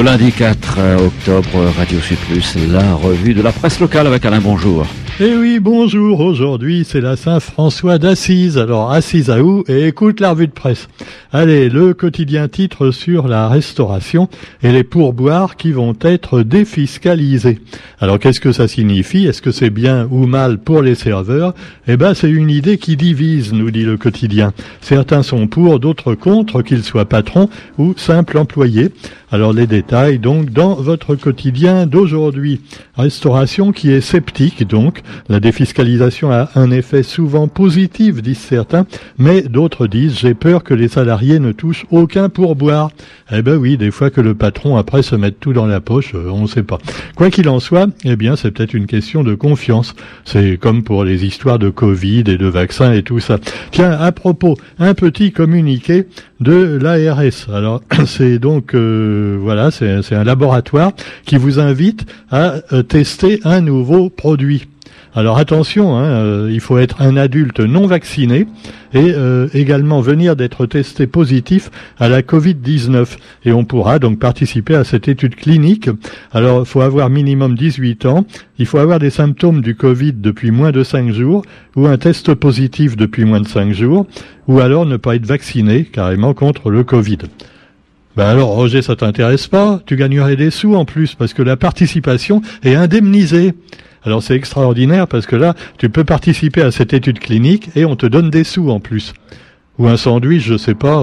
Ce lundi 4 octobre, Radio C+, la revue de la presse locale avec Alain Bonjour. Eh oui, bonjour. Aujourd'hui, c'est la Saint-François d'Assise. Alors, assise à où Et écoute la revue de presse. Allez, le quotidien titre sur la restauration et les pourboires qui vont être défiscalisés. Alors, qu'est-ce que ça signifie Est-ce que c'est bien ou mal pour les serveurs Eh ben, c'est une idée qui divise, nous dit le quotidien. Certains sont pour, d'autres contre, qu'ils soient patrons ou simples employés. Alors, les détails, donc, dans votre quotidien d'aujourd'hui. Restauration qui est sceptique, donc. La défiscalisation a un effet souvent positif, disent certains, mais d'autres disent j'ai peur que les salariés ne touchent aucun pourboire. Eh ben oui, des fois que le patron après se mette tout dans la poche, euh, on ne sait pas. Quoi qu'il en soit, eh bien c'est peut-être une question de confiance. C'est comme pour les histoires de Covid et de vaccins et tout ça. Tiens, à propos, un petit communiqué de l'ARS. Alors c'est donc euh, voilà, c'est un laboratoire qui vous invite à euh, tester un nouveau produit. Alors attention, hein, euh, il faut être un adulte non vacciné et euh, également venir d'être testé positif à la Covid-19. Et on pourra donc participer à cette étude clinique. Alors il faut avoir minimum 18 ans, il faut avoir des symptômes du Covid depuis moins de 5 jours ou un test positif depuis moins de 5 jours ou alors ne pas être vacciné carrément contre le Covid. Ben alors Roger, ça t'intéresse pas? Tu gagnerais des sous en plus parce que la participation est indemnisée. Alors c'est extraordinaire parce que là, tu peux participer à cette étude clinique et on te donne des sous en plus. Ou un sandwich, je sais pas.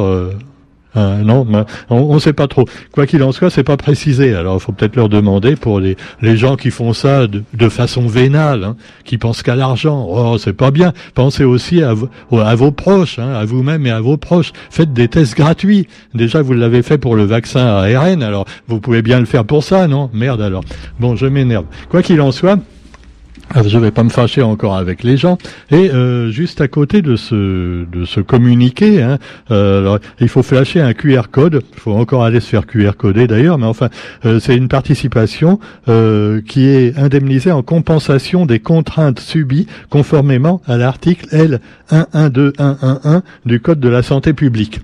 Euh, non, on ne sait pas trop. Quoi qu'il en soit, c'est pas précisé. Alors, il faut peut-être leur demander pour les, gens qui font ça de, façon vénale, hein, qui pensent qu'à l'argent. Oh, c'est pas bien. Pensez aussi à, à vos proches, hein, à vous-même et à vos proches. Faites des tests gratuits. Déjà, vous l'avez fait pour le vaccin ARN, alors vous pouvez bien le faire pour ça, non? Merde alors. Bon, je m'énerve. Quoi qu'il en soit, je ne vais pas me fâcher encore avec les gens. Et euh, juste à côté de ce de ce communiqué, hein, euh, alors, il faut flasher un QR code. Il faut encore aller se faire QR coder d'ailleurs, mais enfin, euh, c'est une participation qui est indemnisée en compensation des contraintes subies conformément à l'article L 112111 du Code de la santé publique.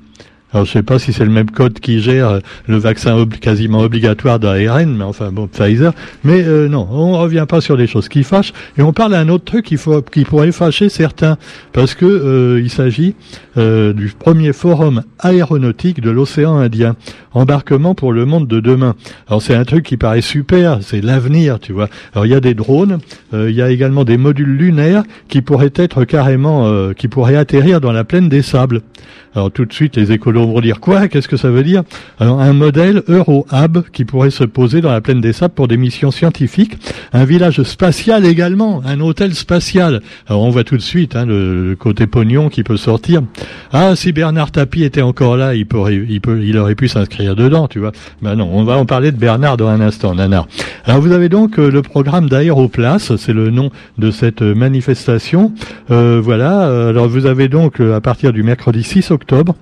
Alors je sais pas si c'est le même code qui gère euh, le vaccin quasiment obligatoire d'ARN, mais enfin bon, Pfizer. Mais euh, non, on revient pas sur les choses qui fâchent. Et on parle d'un autre truc qui pourrait fâcher certains, parce que euh, il s'agit du premier forum aéronautique de l'océan Indien, embarquement pour le monde de demain. Alors c'est un truc qui paraît super, c'est l'avenir, tu vois. Alors il y a des drones, il y a également des modules lunaires qui pourraient être carrément, qui pourraient atterrir dans la plaine des sables. Alors tout de suite, les écolos vont dire quoi Qu'est-ce que ça veut dire Alors un modèle Eurohab qui pourrait se poser dans la plaine des sables pour des missions scientifiques, un village spatial également, un hôtel spatial. Alors on voit tout de suite hein, le, côté pognon qui peut sortir. Ah, si Bernard Tapie était encore là, il pourrait, il, peut, il aurait pu s'inscrire dedans, tu vois. Ben non, on va en parler de Bernard dans un instant, Nanar. Alors vous avez donc euh, le programme d'Aéroplace, c'est le nom de cette manifestation. Euh, voilà. Alors vous avez donc euh, à partir du mercredi 6 octobre octobre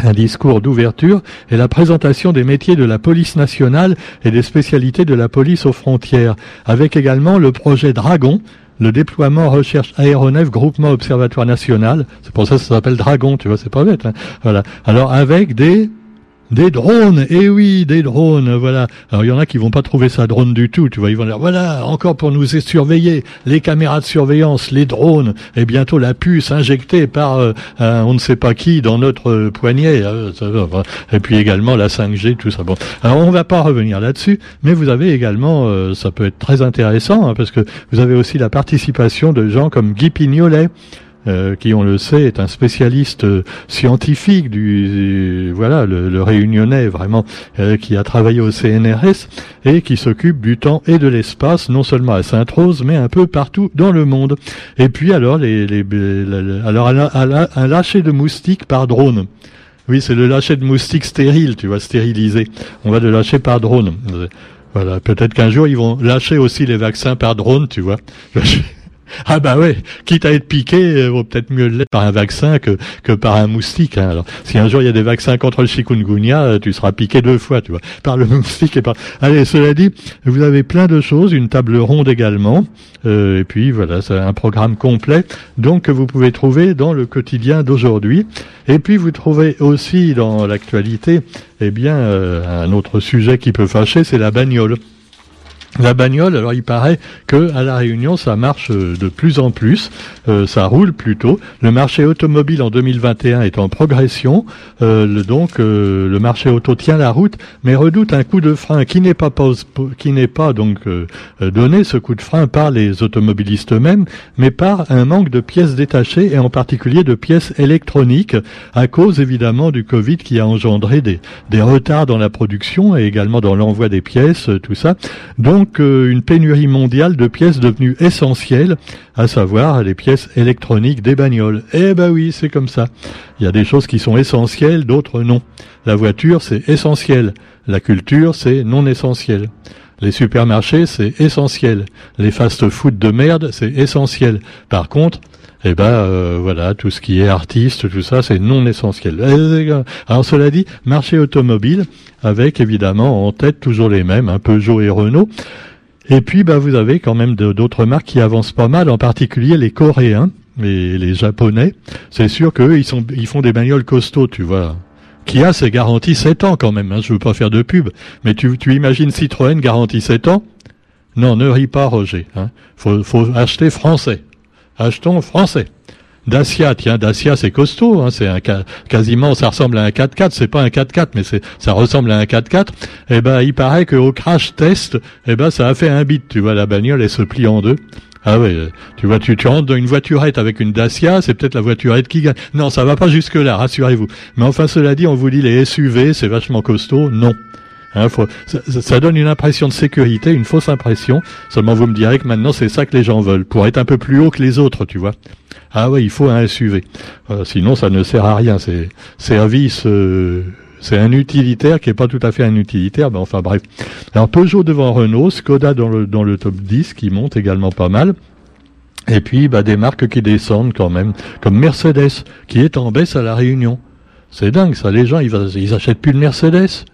un discours d'ouverture et la présentation des métiers de la police nationale et des spécialités de la police aux frontières, avec également le projet Dragon, le déploiement recherche aéronef groupement observatoire national. C'est pour ça que ça s'appelle Dragon, tu vois, c'est pas bête. Hein. voilà. Alors avec des des drones, eh oui, des drones, voilà. Alors il y en a qui vont pas trouver ça drone du tout, tu vois, ils vont dire voilà, encore pour nous surveiller, les caméras de surveillance, les drones, et bientôt la puce injectée par euh, on ne sait pas qui dans notre euh, poignet, euh, et puis également la 5G, tout ça. Bon, alors on va pas revenir là-dessus, mais vous avez également, ça peut être très intéressant, hein, parce que vous avez aussi la participation de gens comme Guy Pignolet, euh, qui on le sait est un spécialiste euh, scientifique du, voilà le, réunionnais vraiment euh, qui a travaillé au CNRS et qui s'occupe du temps et de l'espace non seulement à Sainte-Rose mais un peu partout dans le monde. Et puis alors les, les, alors un, lâcher de moustiques par drone. Oui c'est le lâcher de moustiques stérile tu vois stérilisé. On va le lâcher par drone. Voilà peut-être qu'un jour ils vont lâcher aussi les vaccins par drone tu vois Ah bah ouais, quitte à être piqué, euh, vaut peut-être mieux l'être par un vaccin que, que par un moustique. Hein. Alors, si un jour il y a des vaccins contre le chikungunya, euh, tu seras piqué deux fois, tu vois, par le moustique et par... Allez, cela dit, vous avez plein de choses, une table ronde également, euh, et puis voilà, c'est un programme complet, donc que vous pouvez trouver dans le quotidien d'aujourd'hui. Et puis vous trouvez aussi dans l'actualité, eh bien, euh, un autre sujet qui peut fâcher, c'est la bagnole. La bagnole, alors il paraît que à la Réunion ça marche euh, de plus en plus, euh, ça roule plutôt. Le marché automobile en 2021 est en progression, euh, donc le marché auto tient la route, mais redoute un coup de frein qui n'est pas qui n'est pas donc donné ce coup de frein par les automobilistes eux-mêmes, mais par un manque de pièces détachées et en particulier de pièces électroniques à cause évidemment du Covid qui a engendré des, des retards dans la production et également dans l'envoi des pièces, tout ça. Donc une pénurie mondiale de pièces devenues essentielles, à savoir les pièces électroniques des bagnoles. Eh ben oui, c'est comme ça. Il y a des choses qui sont essentielles, d'autres non. La voiture, c'est essentiel. La culture, c'est non essentiel. Les supermarchés, c'est essentiel. Les fast-food de merde, c'est essentiel. Par contre, eh ben euh, voilà, tout ce qui est artiste, tout ça, c'est non essentiel. Euh, alors cela dit, marché automobile, avec évidemment en tête toujours les mêmes, un Peugeot et Renault. Et puis bah, vous avez quand même d'autres marques qui avancent pas mal, en particulier les Coréens et les Japonais. C'est sûr qu'eux, ils, sont, ils font des bagnoles costauds, tu vois. Kia, c'est garanti 7 ans quand même, hein, je veux pas faire de pub. Mais tu, tu imagines Citroën garantie 7 ans? Non, ne ris pas Roger. Hein. Faut, faut acheter français achetons français. Dacia, tiens, Dacia c'est costaud, hein, c'est un quasiment, ça ressemble à un 4x4, c'est pas un 4x4, mais ça ressemble à un 4x4. Eh ben, il paraît qu'au crash test, eh ben, ça a fait un bit, tu vois, la bagnole, elle se plie en deux. Ah oui, tu vois, tu, tu rentres dans une voiturette avec une Dacia, c'est peut-être la voiturette qui gagne. Non, ça va pas jusque là, rassurez-vous. Mais enfin, cela dit, on vous dit les SUV, c'est vachement costaud. Non. Hein, ça, donne une impression de sécurité, une fausse impression. Seulement, vous me direz que maintenant, c'est ça que les gens veulent, pour être un peu plus haut que les autres, tu vois. Ah oui, il faut un SUV. Euh, sinon, ça ne sert à rien. C'est service, euh, c'est un utilitaire qui est pas tout à fait un utilitaire. Mais enfin, bref. Alors, Peugeot devant Renault, Skoda dans le, dans le top 10, qui monte également pas mal. Et puis, bah, des marques qui descendent quand même, comme Mercedes, qui est en baisse à la Réunion. C'est dingue, ça. Les gens, ils, ils achètent plus de Mercedes.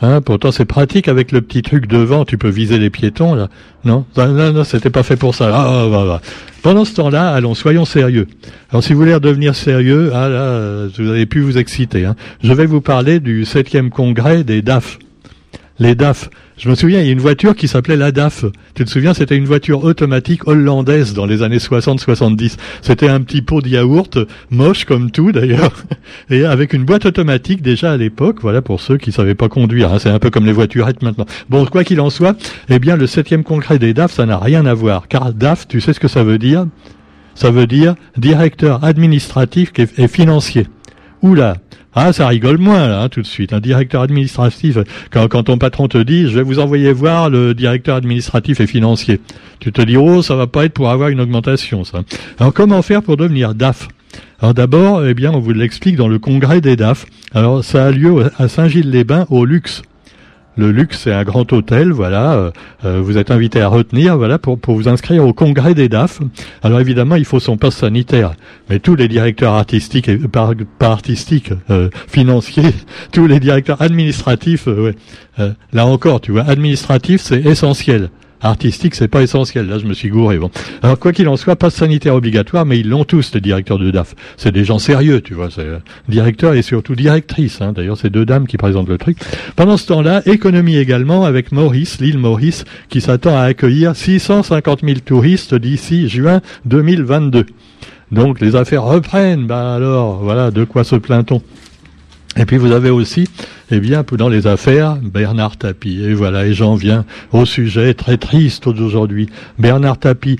Hein, pourtant c'est pratique avec le petit truc devant, tu peux viser les piétons là. Non, non, non, c'était pas fait pour ça. Ah, ah, ah, Pendant ce temps-là, allons, soyons sérieux. Alors si vous voulez redevenir sérieux, ah là, vous avez pu vous exciter. Hein. Je vais vous parler du septième congrès des DAF. Les DAF, je me souviens, il y a une voiture qui s'appelait la DAF. Tu te souviens, c'était une voiture automatique hollandaise dans les années 60-70. C'était un petit pot de yaourt, moche comme tout d'ailleurs, et avec une boîte automatique déjà à l'époque, voilà pour ceux qui savaient pas conduire. Hein. c'est un peu comme les voiturettes maintenant. Bon, quoi qu'il en soit, eh bien le septième congrès des DAF, ça n'a rien à voir. Car DAF, tu sais ce que ça veut dire? Ça veut dire directeur administratif et financier. Oula, ah, ça rigole moins, là, tout de suite. Un directeur administratif, quand, quand ton patron te dit, je vais vous envoyer voir le directeur administratif et financier. Tu te dis, oh, ça va pas être pour avoir une augmentation, ça. Alors, comment faire pour devenir DAF? Alors d'abord, eh bien, on vous l'explique dans le congrès des DAF. Alors ça a lieu à Saint-Gilles-les-Bains au Luxe. Le luxe, c'est un grand hôtel, voilà. Euh, euh, vous êtes invité à retenir, voilà, pour, pour vous inscrire au congrès des DAF. Alors évidemment, il faut son passe sanitaire. Mais tous les directeurs artistiques, et, pas, artistiques, euh, financiers, tous les directeurs administratifs, là encore, tu vois, administratif, c'est essentiel artistique, c'est pas essentiel. Là, je me suis gouré. Bon. Alors, quoi qu'il en soit, pas sanitaire obligatoire, mais ils l'ont tous, les directeurs de DAF. C'est des gens sérieux, tu vois. C'est euh, directeur et surtout directrice. Hein. D'ailleurs, c'est deux dames qui présentent le truc. Pendant ce temps-là, économie également avec Maurice, l'île Maurice, qui s'attend à accueillir 650 000 touristes d'ici juin 2022. Donc, les affaires reprennent. Ben alors, voilà, de quoi se plaint-on et puis vous avez aussi, eh bien, dans les affaires, Bernard Tapie. Et voilà, et j'en viens au sujet très triste d'aujourd'hui. Bernard Tapie,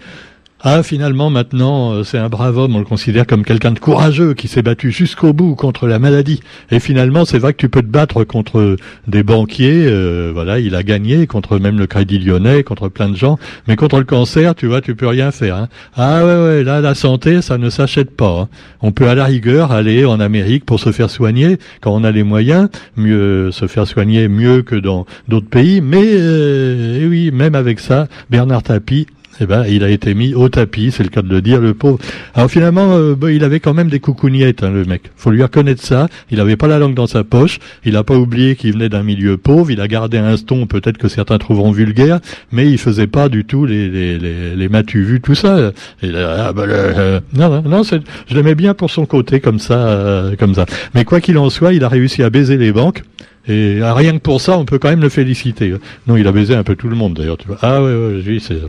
ah, finalement, maintenant, euh, c'est un brave homme, on le considère comme quelqu'un de courageux, qui s'est battu jusqu'au bout contre la maladie. Et finalement, c'est vrai que tu peux te battre contre des banquiers, euh, voilà, il a gagné, contre même le Crédit Lyonnais, contre plein de gens, mais contre le cancer, tu vois, tu peux rien faire. Hein. Ah ouais, ouais, là, la santé, ça ne s'achète pas. Hein. On peut à la rigueur aller en Amérique pour se faire soigner, quand on a les moyens, mieux se faire soigner mieux que dans d'autres pays, mais euh, oui, même avec ça, Bernard Tapie eh ben, il a été mis au tapis, c'est le cas de le dire, le pauvre. Alors finalement, euh, bah, il avait quand même des coucougnettes, hein, le mec. Faut lui reconnaître ça. Il avait pas la langue dans sa poche. Il a pas oublié qu'il venait d'un milieu pauvre. Il a gardé un ton, peut-être que certains trouveront vulgaire, mais il faisait pas du tout les les les, les matu vu tout ça. Ah, bah, euh, non, non, non je l'aimais bien pour son côté comme ça, euh, comme ça. Mais quoi qu'il en soit, il a réussi à baiser les banques. Et rien que pour ça, on peut quand même le féliciter. Non, il a baisé un peu tout le monde d'ailleurs. Tu. Ah ouais, ouais oui, c'est.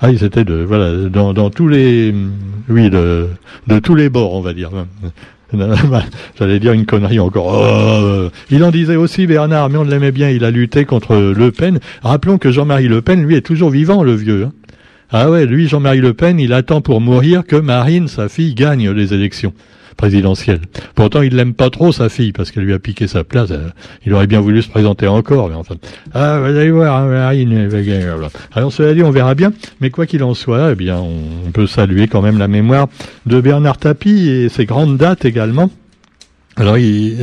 Ah, ils étaient de voilà dans, dans tous les oui de de tous les bords, on va dire. J'allais dire une connerie encore. Oh, il en disait aussi Bernard, mais on l'aimait bien. Il a lutté contre Le Pen. Rappelons que Jean-Marie Le Pen, lui, est toujours vivant, le vieux. Hein. Ah ouais, lui, Jean-Marie Le Pen, il attend pour mourir que Marine, sa fille, gagne les élections présidentielle. Pourtant, il l'aime pas trop, sa fille, parce qu'elle lui a piqué sa place. Euh, il aurait bien voulu se présenter encore, mais enfin. Ah, vous allez voir, hein, Alors, cela dit, on verra bien. Mais quoi qu'il en soit, eh bien, on peut saluer quand même la mémoire de Bernard Tapie et ses grandes dates également. Alors,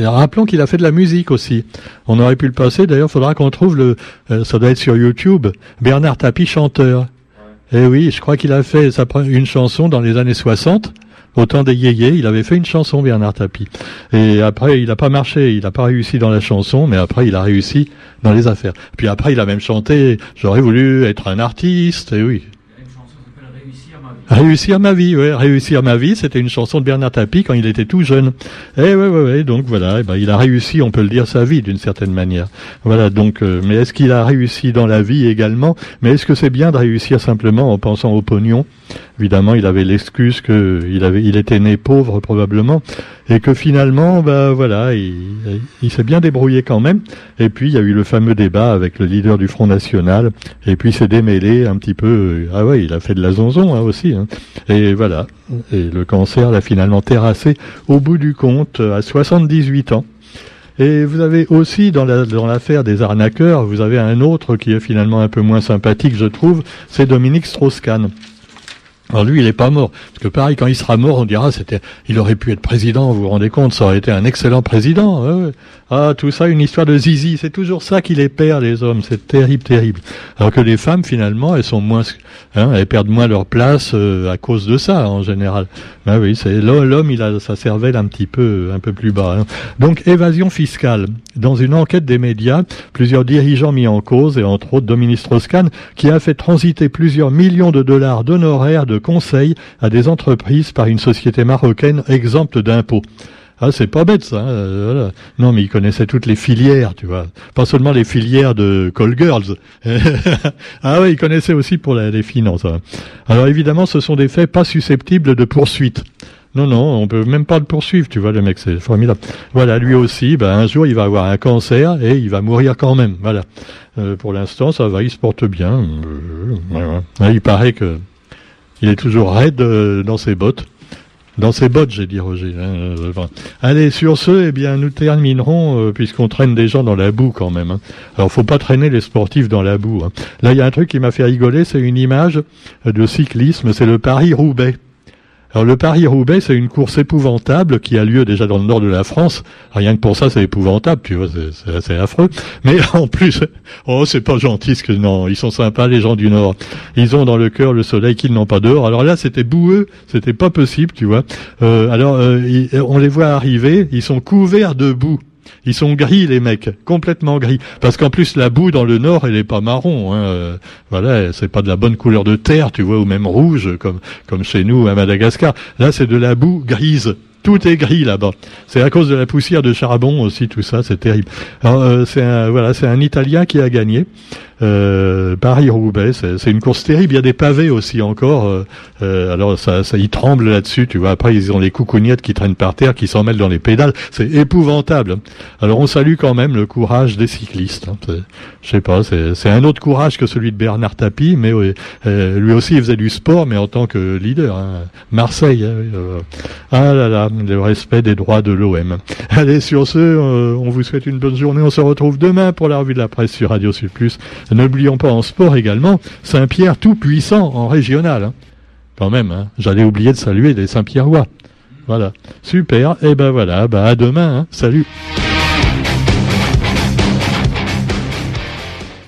rappelons qu'il a fait de la musique aussi. On aurait pu le passer. D'ailleurs, il faudra qu'on trouve le. Euh, ça doit être sur YouTube. Bernard Tapie chanteur. Eh oui, je crois qu'il a fait une chanson dans les années 60 au temps des yéyés, il avait fait une chanson, Bernard Tapie. Et après, il n'a pas marché, il n'a pas réussi dans la chanson, mais après, il a réussi dans les affaires. Puis après, il a même chanté, j'aurais voulu être un artiste, et oui. Réussir ma vie, ouais, réussir ma vie, c'était une chanson de Bernard Tapie quand il était tout jeune. Et eh ouais, ouais, ouais, donc voilà, eh ben, il a réussi, on peut le dire, sa vie d'une certaine manière. Voilà, donc, euh, mais est-ce qu'il a réussi dans la vie également? Mais est-ce que c'est bien de réussir simplement en pensant au pognon? Évidemment, il avait l'excuse qu'il avait, il était né pauvre probablement, et que finalement, bah voilà, il, s'est bien débrouillé quand même. Et puis il y a eu le fameux débat avec le leader du Front National, et puis s'est démêlé un petit peu. Ah ouais, il a fait de la zonzon hein, aussi. Hein. Et voilà, et le cancer l'a finalement terrassé au bout du compte à 78 ans. Et vous avez aussi dans l'affaire des arnaqueurs, vous avez un autre qui est finalement un peu moins sympathique, je trouve, c'est Dominique Strauss-Kahn. Alors lui, il est pas mort. Parce que pareil, quand il sera mort, on dira, c'était, il aurait pu être président, vous vous rendez compte, ça aurait été un excellent président. Ah, tout ça, une histoire de zizi. C'est toujours ça qui les perd, les hommes. C'est terrible, terrible. Alors que les femmes, finalement, elles sont moins, hein, elles perdent moins leur place euh, à cause de ça, en général. Ben oui, c'est l'homme, il a sa cervelle un petit peu, un peu plus bas. Hein. Donc, évasion fiscale. Dans une enquête des médias, plusieurs dirigeants mis en cause, et entre autres Dominique Strauss-Kahn, qui a fait transiter plusieurs millions de dollars d'honoraires conseils à des entreprises par une société marocaine exempte d'impôts. Ah, c'est pas bête ça. Hein, euh, non, mais il connaissait toutes les filières, tu vois. Pas seulement les filières de Call Girls. ah oui, il connaissait aussi pour les finances. Hein. Alors évidemment, ce sont des faits pas susceptibles de poursuite. Non, non, on peut même pas le poursuivre, tu vois, le mec, c'est formidable. Voilà, lui aussi, ben, un jour, il va avoir un cancer et il va mourir quand même. Voilà. Euh, pour l'instant, ça va, il se porte bien. Euh, il paraît que il est toujours raide dans ses bottes. Dans ses bottes, j'ai dit Roger. Hein, euh, Allez, sur ce, eh bien, nous terminerons, euh, puisqu'on traîne des gens dans la boue quand même. Hein. Alors, faut pas traîner les sportifs dans la boue. Hein. Là, il y a un truc qui m'a fait rigoler, c'est une image de cyclisme, c'est le Paris-Roubaix. Alors le Paris-Roubaix, c'est une course épouvantable qui a lieu déjà dans le nord de la France. Rien que pour ça, c'est épouvantable, tu vois, c'est assez affreux. Mais en plus, oh, c'est pas gentil, ce que non, ils sont sympas les gens du nord. Ils ont dans le cœur le soleil qu'ils n'ont pas dehors. Alors là, c'était boueux, c'était pas possible, tu vois. Euh, alors euh, on les voit arriver, ils sont couverts de boue. Ils sont gris les mecs, complètement gris. Parce qu'en plus la boue dans le nord, elle est pas marron. Hein. Euh, voilà, c'est pas de la bonne couleur de terre, tu vois, ou même rouge comme comme chez nous à Madagascar. Là, c'est de la boue grise. Tout est gris là-bas. C'est à cause de la poussière de charbon aussi, tout ça, c'est terrible. Euh, c'est un, voilà, c'est un Italien qui a gagné. Euh, Paris-Roubaix, c'est une course terrible. Il y a des pavés aussi encore. Euh, euh, alors ça, ça y tremble là-dessus. Tu vois. Après ils ont les coucougnettes qui traînent par terre, qui s'en mêlent dans les pédales. C'est épouvantable. Alors on salue quand même le courage des cyclistes. Hein. Je sais pas, c'est un autre courage que celui de Bernard Tapie, mais euh, lui aussi il faisait du sport, mais en tant que leader. Hein. Marseille. Hein, ah là là, le respect des droits de l'OM. Allez sur ce, on vous souhaite une bonne journée. On se retrouve demain pour la revue de la presse sur Radio Sud. N'oublions pas en sport également Saint-Pierre tout puissant en régional. Hein. Quand même, hein. j'allais oublier de saluer les Saint-Pierrois. Voilà, super. Et ben voilà, bah à demain. Hein. Salut.